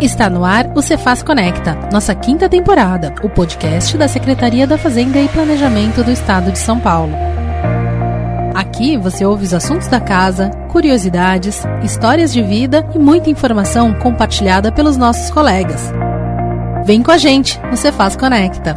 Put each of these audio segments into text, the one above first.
Está no ar o Cefaz Conecta, nossa quinta temporada, o podcast da Secretaria da Fazenda e Planejamento do Estado de São Paulo. Aqui você ouve os assuntos da casa, curiosidades, histórias de vida e muita informação compartilhada pelos nossos colegas. Vem com a gente no Cefaz Conecta.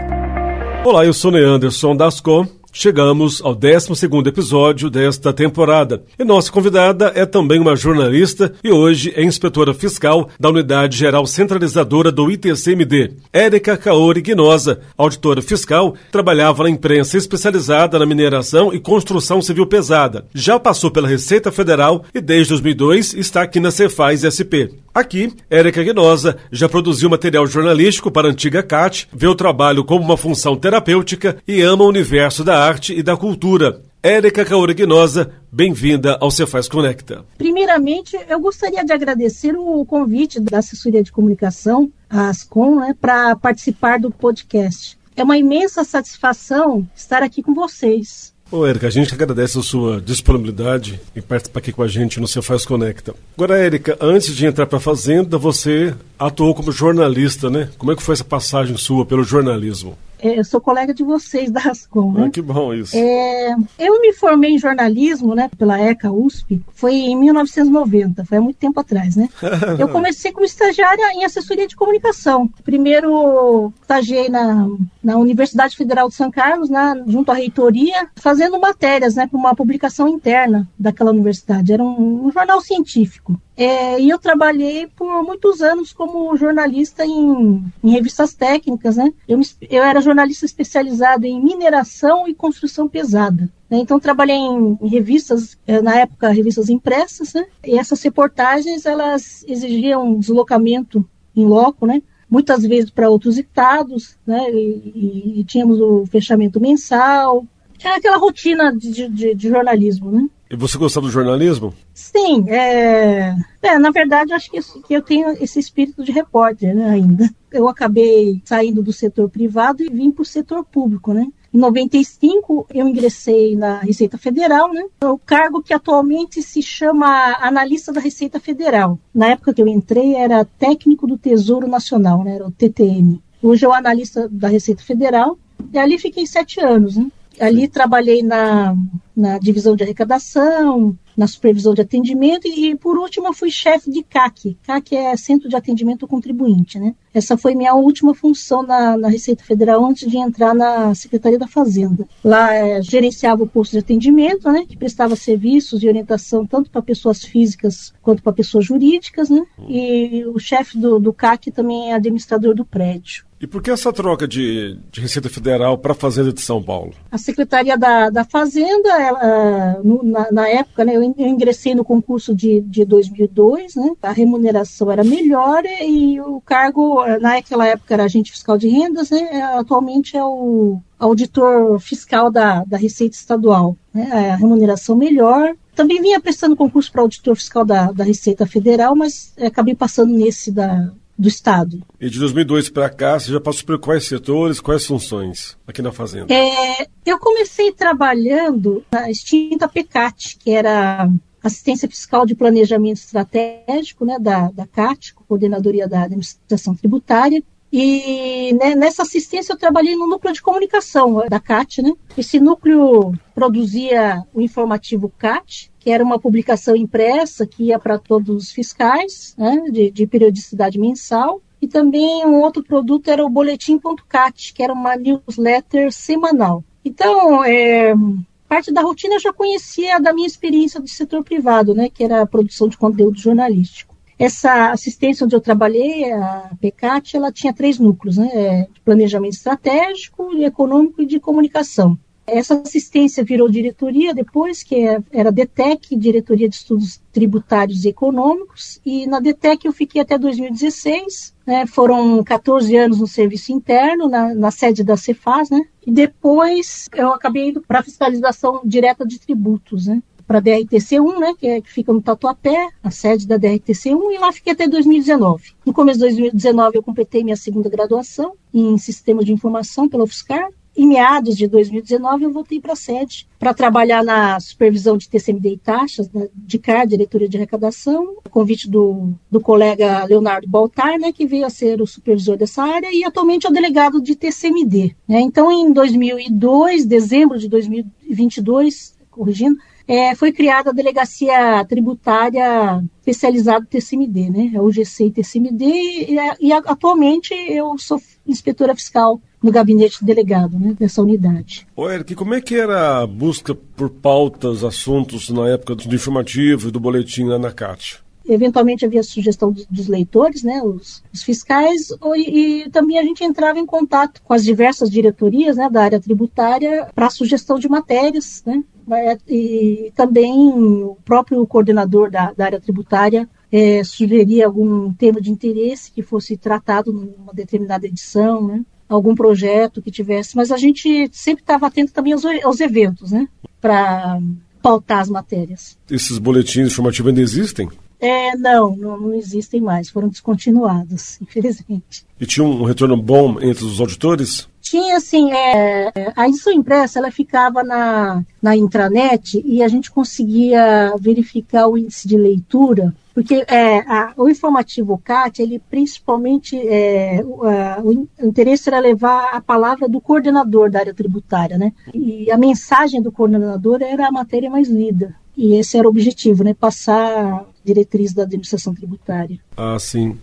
Olá, eu sou Neanderson Dasco Chegamos ao 12 episódio desta temporada. E nossa convidada é também uma jornalista e hoje é inspetora fiscal da Unidade Geral Centralizadora do ITCMD. Érica Kaori Guinosa, auditora fiscal, trabalhava na imprensa especializada na mineração e construção civil pesada. Já passou pela Receita Federal e desde 2002 está aqui na Cefaz SP. Aqui, Érica Guinosa já produziu material jornalístico para a antiga CAT, vê o trabalho como uma função terapêutica e ama o universo da arte e da cultura. Érica Caura Guinosa, bem-vinda ao Cefaz Conecta. Primeiramente, eu gostaria de agradecer o convite da assessoria de comunicação, a Ascom, né, para participar do podcast. É uma imensa satisfação estar aqui com vocês. Ô, Érica, a gente agradece a sua disponibilidade em participar aqui com a gente no Cefaz Conecta. Agora, Érica, antes de entrar para a Fazenda, você atuou como jornalista, né? Como é que foi essa passagem sua pelo jornalismo? É, eu sou colega de vocês da Ascom, né? Ah, que bom isso. É, eu me formei em jornalismo, né, pela ECA USP, foi em 1990, foi há muito tempo atrás, né? eu comecei como estagiária em assessoria de comunicação. Primeiro estagiei na, na Universidade Federal de São Carlos, na, junto à reitoria, fazendo matérias, né, para uma publicação interna daquela universidade. Era um, um jornal científico. É, e eu trabalhei por muitos anos como jornalista em, em revistas técnicas, né? Eu, eu, era jornalista especializado em mineração e construção pesada. Né? Então trabalhei em, em, revistas, é, na época revistas impressas, né? E essas reportagens elas exigiam deslocamento em loco, né? Muitas vezes para outros estados, né? E, e, e, tínhamos o fechamento mensal. Era aquela rotina de, de, de jornalismo, né? E você gostava do jornalismo? Sim, é... é na verdade, acho que, que, eu tenho esse espírito de repórter né, ainda. Eu acabei saindo do setor privado e vim para o setor público, né? Em 95, eu ingressei na Receita Federal, né? O cargo que atualmente se chama analista da Receita Federal. Na época que eu entrei, era técnico do Tesouro Nacional, né? Era o TTN. Hoje o analista da Receita Federal. E ali fiquei sete anos, né? Ali trabalhei na, na divisão de arrecadação, na supervisão de atendimento e, por último, eu fui chefe de CAC. CAC é Centro de Atendimento ao Contribuinte, né? Essa foi minha última função na, na Receita Federal antes de entrar na Secretaria da Fazenda. Lá é, gerenciava o posto de atendimento, né? Que prestava serviços de orientação tanto para pessoas físicas quanto para pessoas jurídicas, né? E o chefe do, do CAC também é administrador do prédio. E por que essa troca de, de Receita Federal para a Fazenda de São Paulo? A Secretaria da, da Fazenda, ela, na, na, época, né, eu ingressei no concurso de, de 2002, né, a remuneração era melhor e o cargo, naquela época, era agente fiscal de rendas, né, atualmente é o auditor fiscal da, da Receita Estadual. Né, a remuneração melhor, também vinha prestando concurso para auditor fiscal da, da Receita Federal, mas acabei passando nesse da, do Estado. E de 2002 para cá, você já passou por quais setores, quais funções aqui na Fazenda? É, eu comecei trabalhando na extinta PECAT, que era assistência fiscal de planejamento estratégico né, da, da CAT, Coordenadoria da Administração Tributária. E né, nessa assistência eu trabalhei no núcleo de comunicação da CAT. Né? Esse núcleo produzia o informativo CAT, que era uma publicação impressa que ia para todos os fiscais, né, de, de, periodicidade mensal. E também um outro produto era o Boletim.cat, que era uma newsletter semanal. Então, é, parte da rotina eu já conhecia da minha experiência do setor privado, né, que era a produção de conteúdo jornalístico. Essa assistência onde eu trabalhei, a PECAT, ela tinha três núcleos, né, de planejamento estratégico, econômico e de comunicação. Essa assistência virou diretoria depois, que é, era DETEC, Diretoria de Estudos Tributários e Econômicos, e na DETEC eu fiquei até 2016, né, foram 14 anos no serviço interno, na, na sede da Cefaz, né, e depois eu acabei indo para fiscalização direta de tributos, né, para a DRTC1, né, que, é, que fica no Tatuapé, a sede da DRTC1, e lá fiquei até 2019. No começo de 2019 eu completei minha segunda graduação em Sistema de Informação pela UFSCar, em meados de 2019, eu voltei para a sede para trabalhar na supervisão de TCMD e taxas, né, de CAR, Diretoria de Arrecadação, convite do, do colega Leonardo Baltar, né, que veio a ser o supervisor dessa área e atualmente é o delegado de TCMD. Né. Então, em 2002, dezembro de 2022, corrigindo, é, foi criada a Delegacia Tributária Especializada TCMD, né? A UGC e TCMD, e, e, atualmente eu sou inspetora fiscal no gabinete delegado né, dessa unidade. Ô Eric, como é que era a busca por pautas, assuntos na época do informativo e do boletim lá na CAT? Eventualmente havia sugestão dos leitores, né, os, os fiscais, e, e, também a gente entrava em contato com as diversas diretorias né, da área tributária para sugestão de matérias, né, e também o próprio coordenador da, da área tributária é, sugeria algum tema de interesse que fosse tratado numa determinada edição, né? Algum projeto que tivesse, mas a gente sempre estava atento também aos, aos eventos, né? Para pautar as matérias. Esses boletins informativos ainda existem? É, não, não, não, existem mais, foram descontinuados, infelizmente. E tinha um retorno bom entre os auditores? Tinha, assim, é, a edição impressa, ela ficava na, na intranet e a gente conseguia verificar o índice de leitura porque é, a, o informativo CAT, ele principalmente, é, o, a, o, interesse era levar a palavra do coordenador da área tributária, né? E a mensagem do coordenador era a matéria mais lida. E esse era o objetivo, né? Passar diretriz da administração tributária. Ah, sim.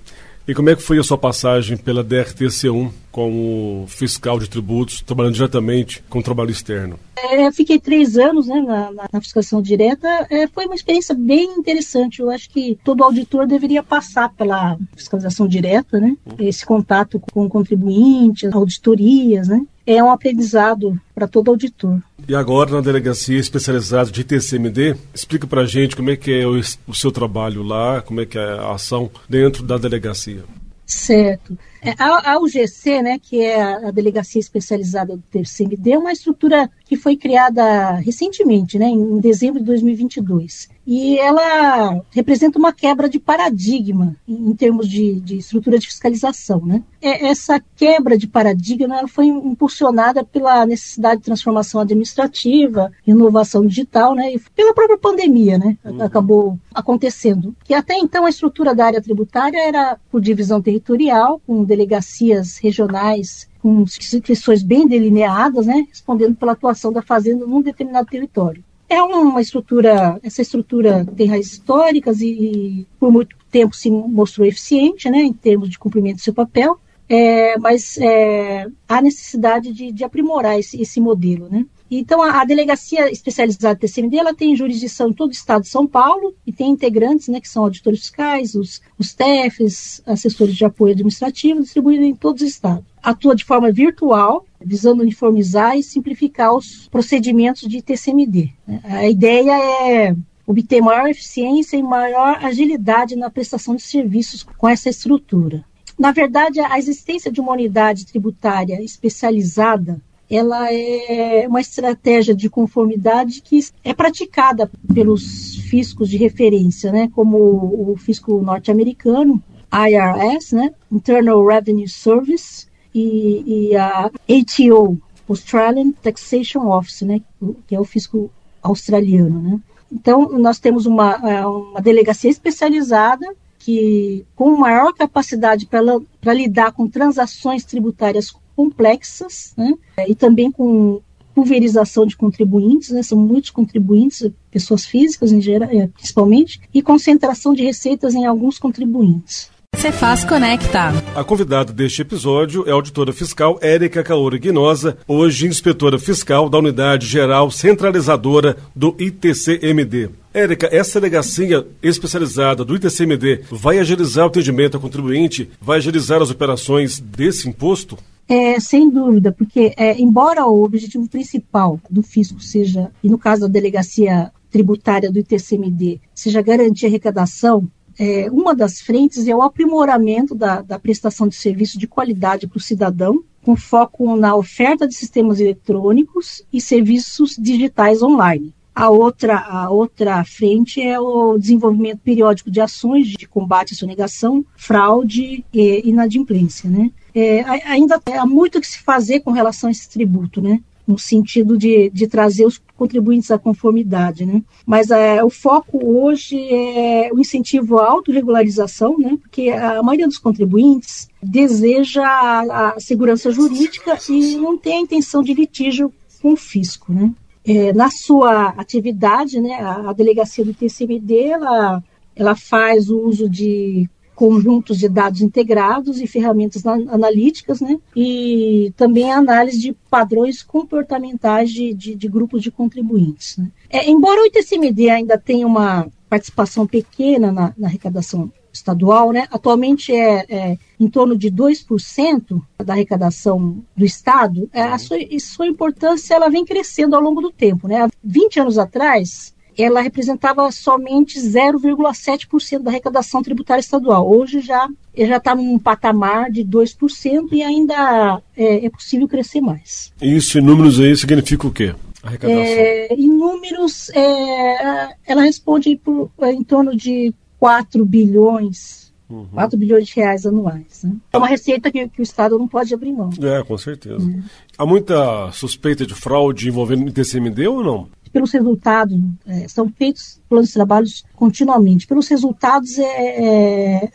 E como é que foi a sua passagem pela DRTC1 como fiscal de tributos, trabalhando diretamente com o trabalho externo? É, fiquei três anos né, na, na fiscalização direta. É, foi uma experiência bem interessante. Eu acho que todo auditor deveria passar pela fiscalização direta, né? Esse contato com contribuintes, auditorias, né? É um aprendizado para todo auditor. E agora, na delegacia especializada de TCMD, explica para a gente como é que é o, o, seu trabalho lá, como é que é a ação dentro da delegacia. Certo. É, a, a UGC, né, que é a Delegacia Especializada do TCMD, é uma estrutura que foi criada recentemente, né, em dezembro de 2022 e ela representa uma quebra de paradigma em, termos de, de, estrutura de fiscalização. Né? É, essa quebra de paradigma ela foi impulsionada pela necessidade de transformação administrativa, inovação digital, né? e pela própria pandemia, né? Uhum. acabou acontecendo. Que até então a estrutura da área tributária era por divisão territorial, com delegacias regionais com inscrições bem delineadas, né, respondendo pela atuação da fazenda num determinado território. É uma estrutura, essa estrutura tem raízes históricas e por muito tempo se mostrou eficiente, né, em termos de cumprimento do seu papel, é, mas é, há necessidade de, de aprimorar esse, esse, modelo, né. Então, a, a, Delegacia Especializada do TCMD, ela tem jurisdição em todo o estado de São Paulo e tem integrantes, né, que são auditores fiscais, os, os TEFs, assessores de apoio administrativo, distribuídos em todos os estados. Atua de forma virtual, visando uniformizar e simplificar os procedimentos de TCMD. A ideia é obter maior eficiência e maior agilidade na prestação de serviços com essa estrutura. Na verdade, a existência de uma unidade tributária especializada ela é uma estratégia de conformidade que é praticada pelos fiscos de referência, né, como o fisco norte-americano, IRS, né, Internal Revenue Service, e, e a ATO, Australian Taxation Office, né, que é o fisco australiano, né. Então, nós temos uma, é, uma delegacia especializada que, com maior capacidade para lidar com transações tributárias complexas, né, e também com pulverização de contribuintes, né, são muitos contribuintes, pessoas físicas em geral, é, principalmente, e concentração de receitas em alguns contribuintes. Cefaz Conecta. A convidada deste episódio é a auditora fiscal Érica Caoura Guinosa, hoje inspetora fiscal da Unidade Geral Centralizadora do ITCMD. Érica, essa delegacia especializada do ITCMD vai agilizar o atendimento ao contribuinte, vai agilizar as operações desse imposto? É, sem dúvida, porque é, embora o objetivo principal do fisco seja, e no caso da delegacia tributária do ITCMD, seja garantir a arrecadação, é, uma das frentes é o aprimoramento da, da prestação de serviço de qualidade para o cidadão, com foco na oferta de sistemas eletrônicos e serviços digitais online A outra, a outra frente é o desenvolvimento periódico de ações de combate à sonegação, fraude e inadimplência. Né? É, ainda há muito que se fazer com relação a esse tributo, né? no sentido de, de trazer os contribuintes à conformidade, né? Mas é, o foco hoje é o incentivo à autorregularização, né? Porque a maioria dos contribuintes deseja a, a segurança jurídica e não tem a intenção de litígio com o fisco, né? É, na sua atividade, né, a, a delegacia do TCMD, ela, ela faz o uso de conjuntos de dados integrados e ferramentas analíticas, né? E também a análise de padrões comportamentais de, de, de grupos de contribuintes. Né? É, embora o ITCMD ainda tenha uma participação pequena na, na arrecadação estadual, né? Atualmente é, é, em torno de 2% da arrecadação do Estado. É, a sua, sua importância ela vem crescendo ao longo do tempo, né? Há 20 anos atrás, ela representava somente 0,7% da arrecadação tributária estadual. Hoje já já está num patamar de 2% e ainda é, é, possível crescer mais. Isso em números aí significa o quê? Arrecadação. É, em números, é, ela responde por, em torno de 4 bilhões, uhum. 4 bilhões de reais anuais. Né? É uma receita que, que, o Estado não pode abrir mão. É, com certeza. É. Há muita suspeita de fraude envolvendo o ITCMD ou não? Pelos resultados, é, são feitos planos de trabalhos continuamente. Pelos resultados, é, é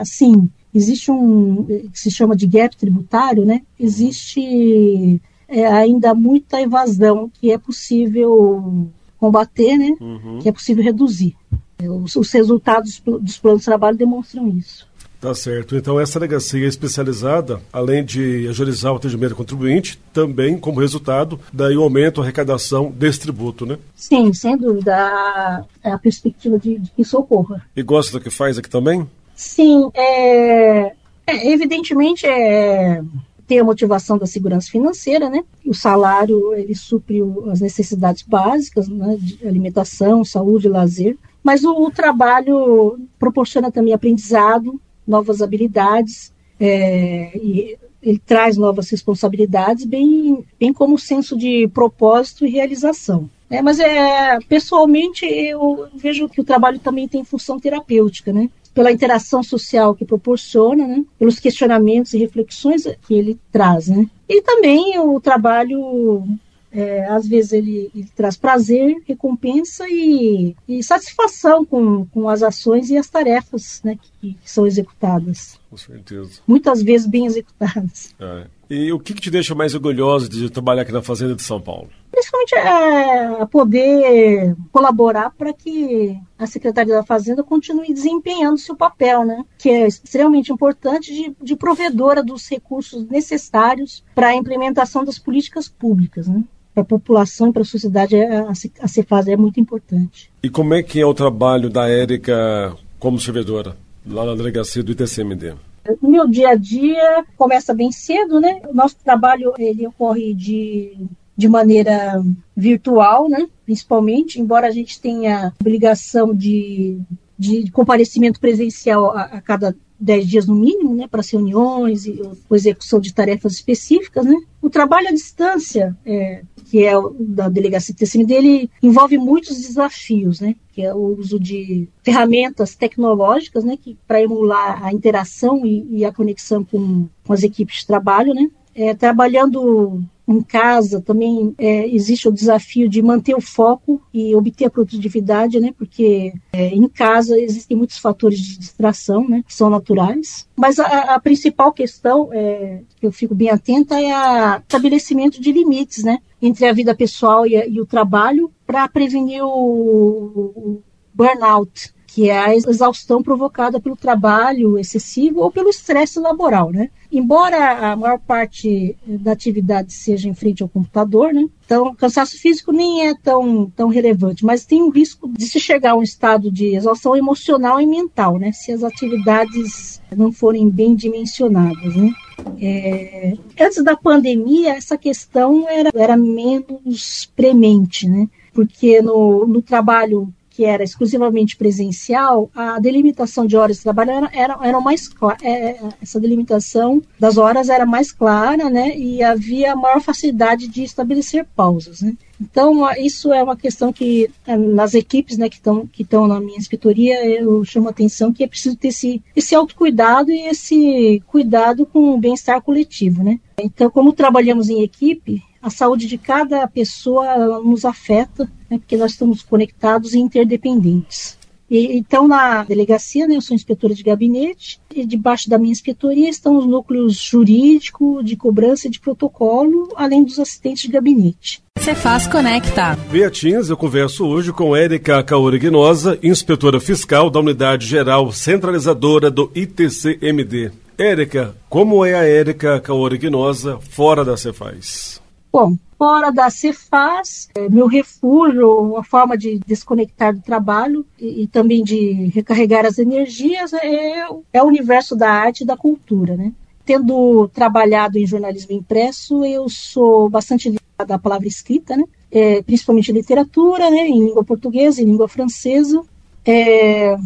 assim, existe um que se chama de gap tributário, né? Existe é, ainda muita evasão que é possível combater, né? Uhum. Que é possível reduzir. Os, os resultados dos planos de trabalho demonstram isso. Tá certo. Então, essa delegacia especializada, além de ajuizar o atendimento do contribuinte, também, como resultado, daí o aumento, a arrecadação desse tributo, né? Sim, sem dúvida. A, a perspectiva de, de, que isso ocorra. E gosta do que faz aqui também? Sim. É, é, evidentemente, é, tem a motivação da segurança financeira, né? O salário, ele supre as necessidades básicas, né? De alimentação, saúde, lazer. Mas o, o trabalho proporciona também aprendizado, novas habilidades, é, e ele traz novas responsabilidades, bem, bem como senso de propósito e realização. É, mas é, pessoalmente eu vejo que o trabalho também tem função terapêutica, né? Pela interação social que proporciona, né? Pelos questionamentos e reflexões que ele traz, né? E também o trabalho é, às vezes ele, ele, traz prazer, recompensa e, e, satisfação com, com as ações e as tarefas né, que, que são executadas. Com certeza. Muitas vezes bem executadas. É. E o que, que, te deixa mais orgulhoso de trabalhar aqui na Fazenda de São Paulo? Principalmente é poder colaborar para que a Secretaria da Fazenda continue desempenhando seu papel, né? que é extremamente importante de, de provedora dos recursos necessários para a implementação das políticas públicas. Né? Para a população, para a sociedade, é, a, a Cefaz é muito importante. E como é que é o trabalho da Érica como servidora, lá na delegacia do ITCMD? Meu dia a dia começa bem cedo, né? O nosso trabalho ele ocorre de, de maneira virtual, né? Principalmente, embora a gente tenha obrigação de, de comparecimento presencial a, a cada 10 dias no mínimo, né, para as reuniões e execução de tarefas específicas, né. O trabalho à distância, é, que é o da delegacia TCM dele, envolve muitos desafios, né, que é o uso de ferramentas tecnológicas, né, que para emular a interação e, e a conexão com, com as equipes de trabalho, né. É, trabalhando em casa também é, existe o desafio de manter o foco e obter a produtividade, né? Porque é, em casa existem muitos fatores de distração, né? Que são naturais. Mas a, a principal questão é, que eu fico bem atenta é o estabelecimento de limites, né? Entre a vida pessoal e, a, e o trabalho para prevenir o, o burnout, que é a exaustão provocada pelo trabalho excessivo ou pelo estresse laboral, né? Embora a maior parte da atividade seja em frente ao computador, né? Então, cansaço físico nem é tão, tão relevante, mas tem o risco de se chegar a um estado de exaustão emocional e mental, né? Se as atividades não forem bem dimensionadas, né? É, antes da pandemia, essa questão era, era menos premente, né? Porque no, no trabalho que era exclusivamente presencial, a delimitação de horas de trabalho era, era, era mais clara, é, é, essa delimitação das horas era mais clara, né, e havia maior facilidade de estabelecer pausas, né. Então, isso é uma questão que, é, nas equipes né, que estão que na minha inspetoria, eu chamo a atenção que é preciso ter esse, esse autocuidado e esse cuidado com o bem-estar coletivo. Né? Então, como trabalhamos em equipe, a saúde de cada pessoa nos afeta, né, porque nós estamos conectados e interdependentes. E, então, na delegacia, né, eu sou inspetora de gabinete, e debaixo da minha inspetoria estão os núcleos jurídico, de cobrança e de protocolo, além dos assistentes de gabinete. Cefaz Conecta. Beatins, eu converso hoje com Érica Caori Guinosa, inspetora fiscal da Unidade Geral Centralizadora do ITCMD. Érica, como é a Érica Caori Guinosa fora da Cefaz? Bom, fora da Cefaz, é, meu refúgio, uma forma de desconectar do trabalho e, e também de recarregar as energias é, é, o universo da arte e da cultura, né? Tendo trabalhado em jornalismo impresso, eu sou bastante ligada à palavra escrita, né? É, principalmente literatura, né? Em língua portuguesa e língua francesa. É,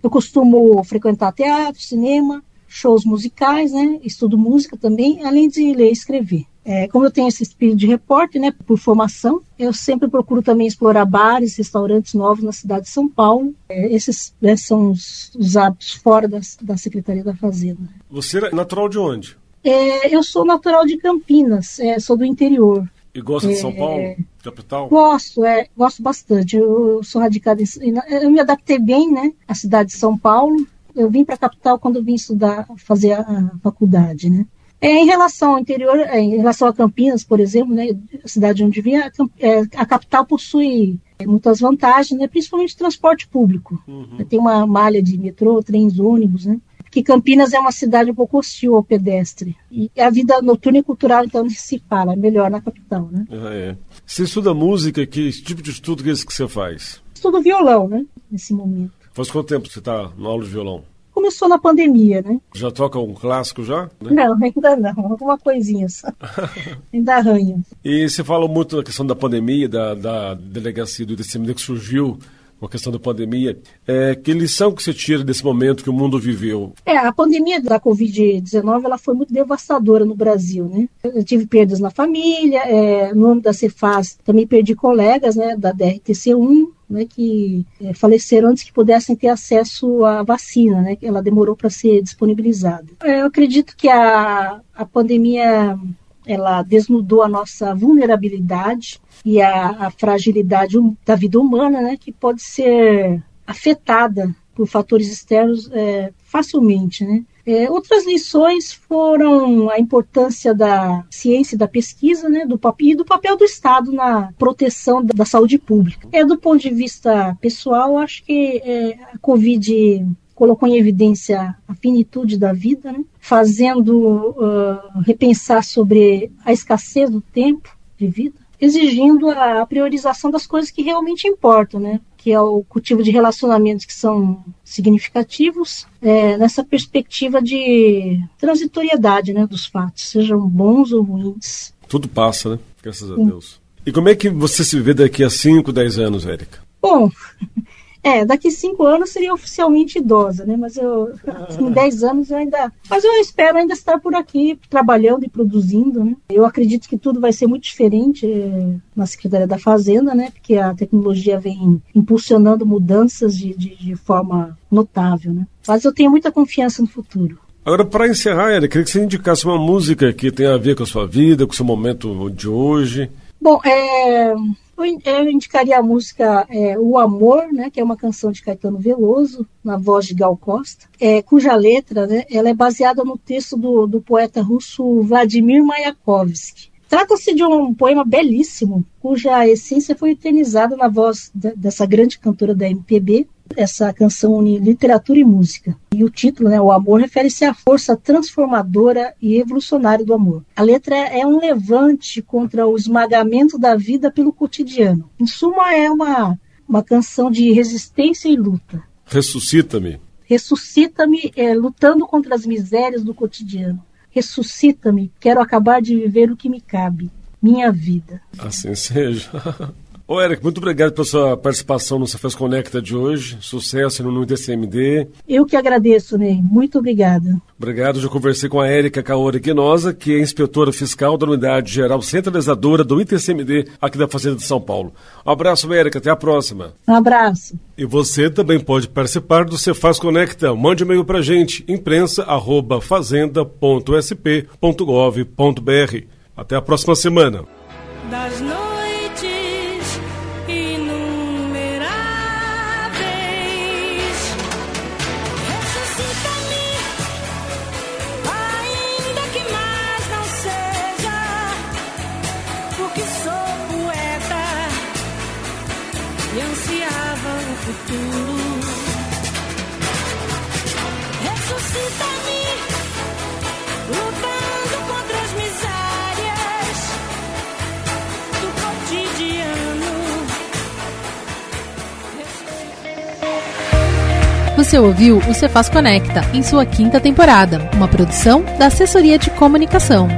eu costumo frequentar teatro, cinema, shows musicais, né? Estudo música também, além de ler e escrever. É, como eu tenho esse espírito de repórter, né, por formação, eu sempre procuro também explorar bares, restaurantes novos na cidade de São Paulo. É, esses né, são os, os, hábitos fora da, da Secretaria da Fazenda. Você é natural de onde? É, eu sou natural de Campinas, é, sou do interior. E gosta de São é, Paulo, capital? Gosto, é, gosto bastante. Eu, sou radicada em, eu me adaptei bem, né, à cidade de São Paulo. Eu vim para a capital quando vim estudar, fazer a, faculdade, né. É, em relação ao interior, é, em relação a Campinas, por exemplo, né, a cidade onde vim, a, é, a capital possui muitas vantagens, né, principalmente transporte público. Uhum. Tem uma malha de metrô, trens, ônibus, né? Que Campinas é uma cidade um pouco hostil ao pedestre. E a vida noturna e cultural, então, se fala, é melhor na capital, né? Ah, é. Você estuda música, que tipo de estudo que é esse que você faz? Estudo violão, né, nesse momento. Faz quanto tempo você está na aula de violão? começou na pandemia, né? Já toca um clássico já? Né? Não, ainda não, alguma coisinha só. ainda arranha. E você fala muito da questão da pandemia, da, da delegacia do IDCMD que surgiu com a questão da pandemia. É, que lição que você tira desse momento que o mundo viveu? É, a pandemia da Covid-19 ela foi muito devastadora no Brasil, né? Eu tive perdas na família, é, no âmbito da Cefaz também perdi colegas, né, da DRTC1, né, que é, faleceram antes que pudessem ter acesso à vacina, né, que ela demorou para ser disponibilizada. É, eu acredito que a, a pandemia ela desnudou a nossa vulnerabilidade e a, a fragilidade da vida humana, né, que pode ser afetada por fatores externos é, facilmente, né? É, outras lições foram a importância da ciência e da pesquisa, né, do e do papel do Estado na proteção da, da saúde pública. É, do ponto de vista pessoal, acho que é, a Covid colocou em evidência a finitude da vida, né, fazendo uh, repensar sobre a escassez do tempo de vida, exigindo a priorização das coisas que realmente importam, né? que é o cultivo de relacionamentos que são significativos, é, nessa perspectiva de transitoriedade né, dos fatos, sejam bons ou ruins. Tudo passa, né? Graças a Sim. Deus. E como é que você se vê daqui a 5, 10 anos, Érica? Bom, é, daqui cinco anos seria oficialmente idosa, né? Mas eu, em dez anos eu ainda. Mas eu espero ainda estar por aqui, trabalhando e produzindo, né? Eu acredito que tudo vai ser muito diferente é, na Secretaria da Fazenda, né? Porque a tecnologia vem impulsionando mudanças de, de, de forma notável, né? Mas eu tenho muita confiança no futuro. Agora, para encerrar, Érica, queria que você indicasse uma música que tenha a ver com a sua vida, com o seu momento de hoje. Bom, é, eu indicaria a música é, O Amor, né, que é uma canção de Caetano Veloso, na voz de Gal Costa, é, cuja letra né, ela é baseada no texto do, do poeta russo Vladimir Mayakovsky. Trata-se de um poema belíssimo, cuja essência foi eternizada na voz de, dessa grande cantora da MPB, essa canção une literatura e música. E o título, né, O Amor, refere-se à força transformadora e evolucionária do amor. A letra é um levante contra o esmagamento da vida pelo cotidiano. Em suma, é uma, uma canção de resistência e luta. Ressuscita-me. Ressuscita-me é, lutando contra as misérias do cotidiano. Ressuscita-me, quero acabar de viver o que me cabe, minha vida. Assim seja. Ô, Eric, muito obrigado pela sua participação no Cefaz Conecta de hoje. Sucesso no ITCMD. Eu que agradeço, Ney. Muito obrigada. Obrigado. Já conversei com a Érica Caori Quinosa, que é inspetora fiscal da Unidade Geral Centralizadora do ITCMD aqui da Fazenda de São Paulo. Um abraço, Érica. Até a próxima. Um abraço. E você também pode participar do Cefaz Conecta. Mande um e-mail para gente, imprensa.fazenda.sp.gov.br. Até a próxima semana. Você ouviu o Cefaz Conecta em sua quinta temporada, uma produção da Assessoria de Comunicação.